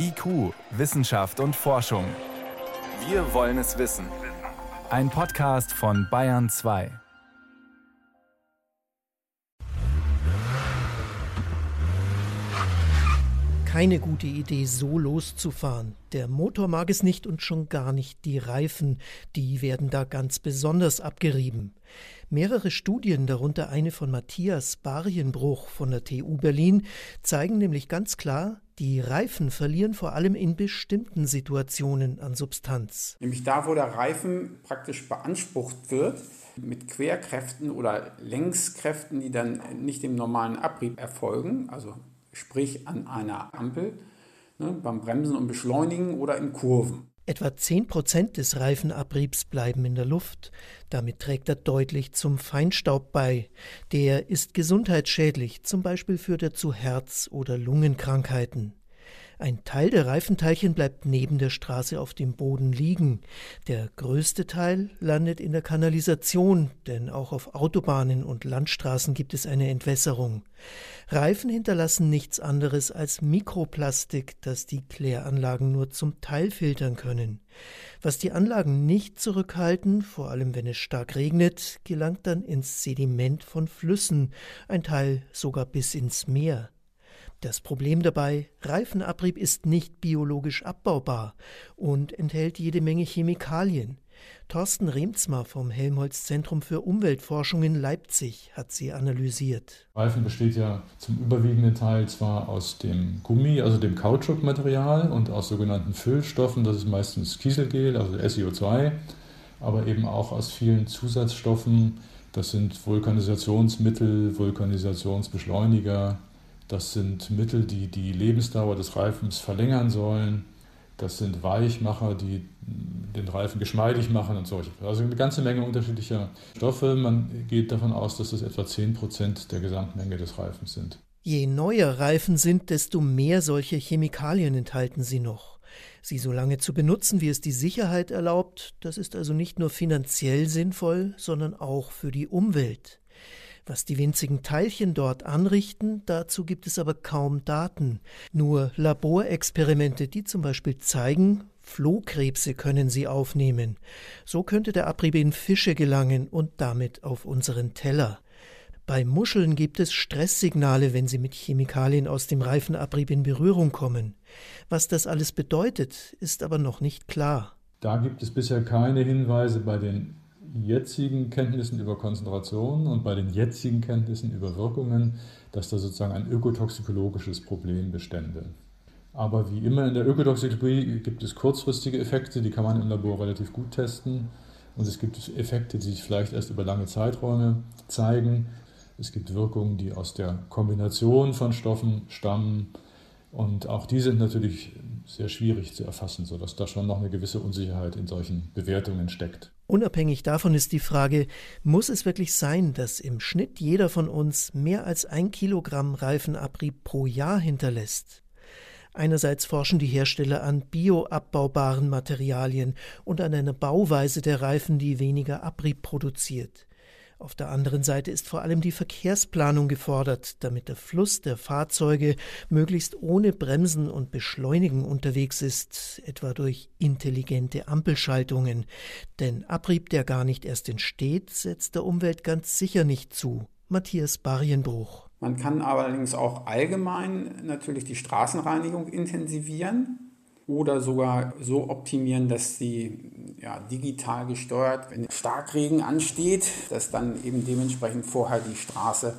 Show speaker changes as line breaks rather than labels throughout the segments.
IQ, Wissenschaft und Forschung. Wir wollen es wissen. Ein Podcast von Bayern 2.
Keine gute Idee, so loszufahren. Der Motor mag es nicht und schon gar nicht die Reifen. Die werden da ganz besonders abgerieben. Mehrere Studien, darunter eine von Matthias Barienbruch von der TU Berlin, zeigen nämlich ganz klar, die Reifen verlieren vor allem in bestimmten Situationen an Substanz.
Nämlich da, wo der Reifen praktisch beansprucht wird, mit Querkräften oder Längskräften, die dann nicht im normalen Abrieb erfolgen, also sprich an einer Ampel, ne, beim Bremsen und Beschleunigen oder in Kurven.
Etwa 10 Prozent des Reifenabriebs bleiben in der Luft. Damit trägt er deutlich zum Feinstaub bei. Der ist gesundheitsschädlich, zum Beispiel führt er zu Herz- oder Lungenkrankheiten. Ein Teil der Reifenteilchen bleibt neben der Straße auf dem Boden liegen. Der größte Teil landet in der Kanalisation, denn auch auf Autobahnen und Landstraßen gibt es eine Entwässerung. Reifen hinterlassen nichts anderes als Mikroplastik, das die Kläranlagen nur zum Teil filtern können. Was die Anlagen nicht zurückhalten, vor allem wenn es stark regnet, gelangt dann ins Sediment von Flüssen, ein Teil sogar bis ins Meer. Das Problem dabei, Reifenabrieb ist nicht biologisch abbaubar und enthält jede Menge Chemikalien. Thorsten Remzmar vom Helmholtz Zentrum für Umweltforschung in Leipzig hat sie analysiert.
Reifen besteht ja zum überwiegenden Teil zwar aus dem Gummi, also dem Kautschukmaterial und aus sogenannten Füllstoffen, das ist meistens Kieselgel, also SiO2, aber eben auch aus vielen Zusatzstoffen, das sind Vulkanisationsmittel, Vulkanisationsbeschleuniger, das sind Mittel, die die Lebensdauer des Reifens verlängern sollen. Das sind Weichmacher, die den Reifen geschmeidig machen und solche. Also eine ganze Menge unterschiedlicher Stoffe. Man geht davon aus, dass das etwa 10 Prozent der Gesamtmenge des Reifens sind.
Je neuer Reifen sind, desto mehr solche Chemikalien enthalten sie noch. Sie so lange zu benutzen, wie es die Sicherheit erlaubt, das ist also nicht nur finanziell sinnvoll, sondern auch für die Umwelt. Was die winzigen Teilchen dort anrichten, dazu gibt es aber kaum Daten. Nur Laborexperimente, die zum Beispiel zeigen, Flohkrebse können sie aufnehmen. So könnte der Abrieb in Fische gelangen und damit auf unseren Teller. Bei Muscheln gibt es Stresssignale, wenn sie mit Chemikalien aus dem Reifenabrieb in Berührung kommen. Was das alles bedeutet, ist aber noch nicht klar.
Da gibt es bisher keine Hinweise bei den jetzigen Kenntnissen über Konzentration und bei den jetzigen Kenntnissen über Wirkungen, dass da sozusagen ein ökotoxikologisches Problem bestände. Aber wie immer in der Ökotoxikologie gibt es kurzfristige Effekte, die kann man im Labor relativ gut testen. Und es gibt Effekte, die sich vielleicht erst über lange Zeiträume zeigen. Es gibt Wirkungen, die aus der Kombination von Stoffen stammen. Und auch die sind natürlich sehr schwierig zu erfassen, sodass da schon noch eine gewisse Unsicherheit in solchen Bewertungen steckt.
Unabhängig davon ist die Frage, muss es wirklich sein, dass im Schnitt jeder von uns mehr als ein Kilogramm Reifenabrieb pro Jahr hinterlässt? Einerseits forschen die Hersteller an bioabbaubaren Materialien und an einer Bauweise der Reifen, die weniger Abrieb produziert. Auf der anderen Seite ist vor allem die Verkehrsplanung gefordert, damit der Fluss der Fahrzeuge möglichst ohne Bremsen und Beschleunigen unterwegs ist, etwa durch intelligente Ampelschaltungen. Denn Abrieb, der gar nicht erst entsteht, setzt der Umwelt ganz sicher nicht zu. Matthias Barienbruch.
Man kann allerdings auch allgemein natürlich die Straßenreinigung intensivieren oder sogar so optimieren, dass sie ja, digital gesteuert, wenn Starkregen ansteht, dass dann eben dementsprechend vorher die Straße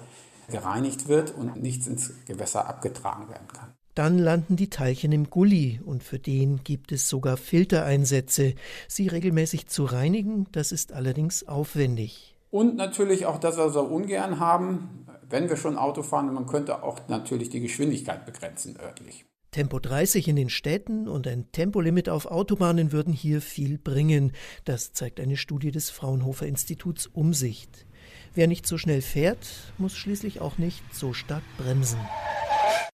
gereinigt wird und nichts ins Gewässer abgetragen werden kann.
Dann landen die Teilchen im Gully und für den gibt es sogar Filtereinsätze. Sie regelmäßig zu reinigen, das ist allerdings aufwendig.
Und natürlich auch das, was wir ungern haben, wenn wir schon Auto fahren, man könnte auch natürlich die Geschwindigkeit begrenzen örtlich.
Tempo 30 in den Städten und ein Tempolimit auf Autobahnen würden hier viel bringen. Das zeigt eine Studie des Fraunhofer Instituts Umsicht. Wer nicht so schnell fährt, muss schließlich auch nicht so stark bremsen.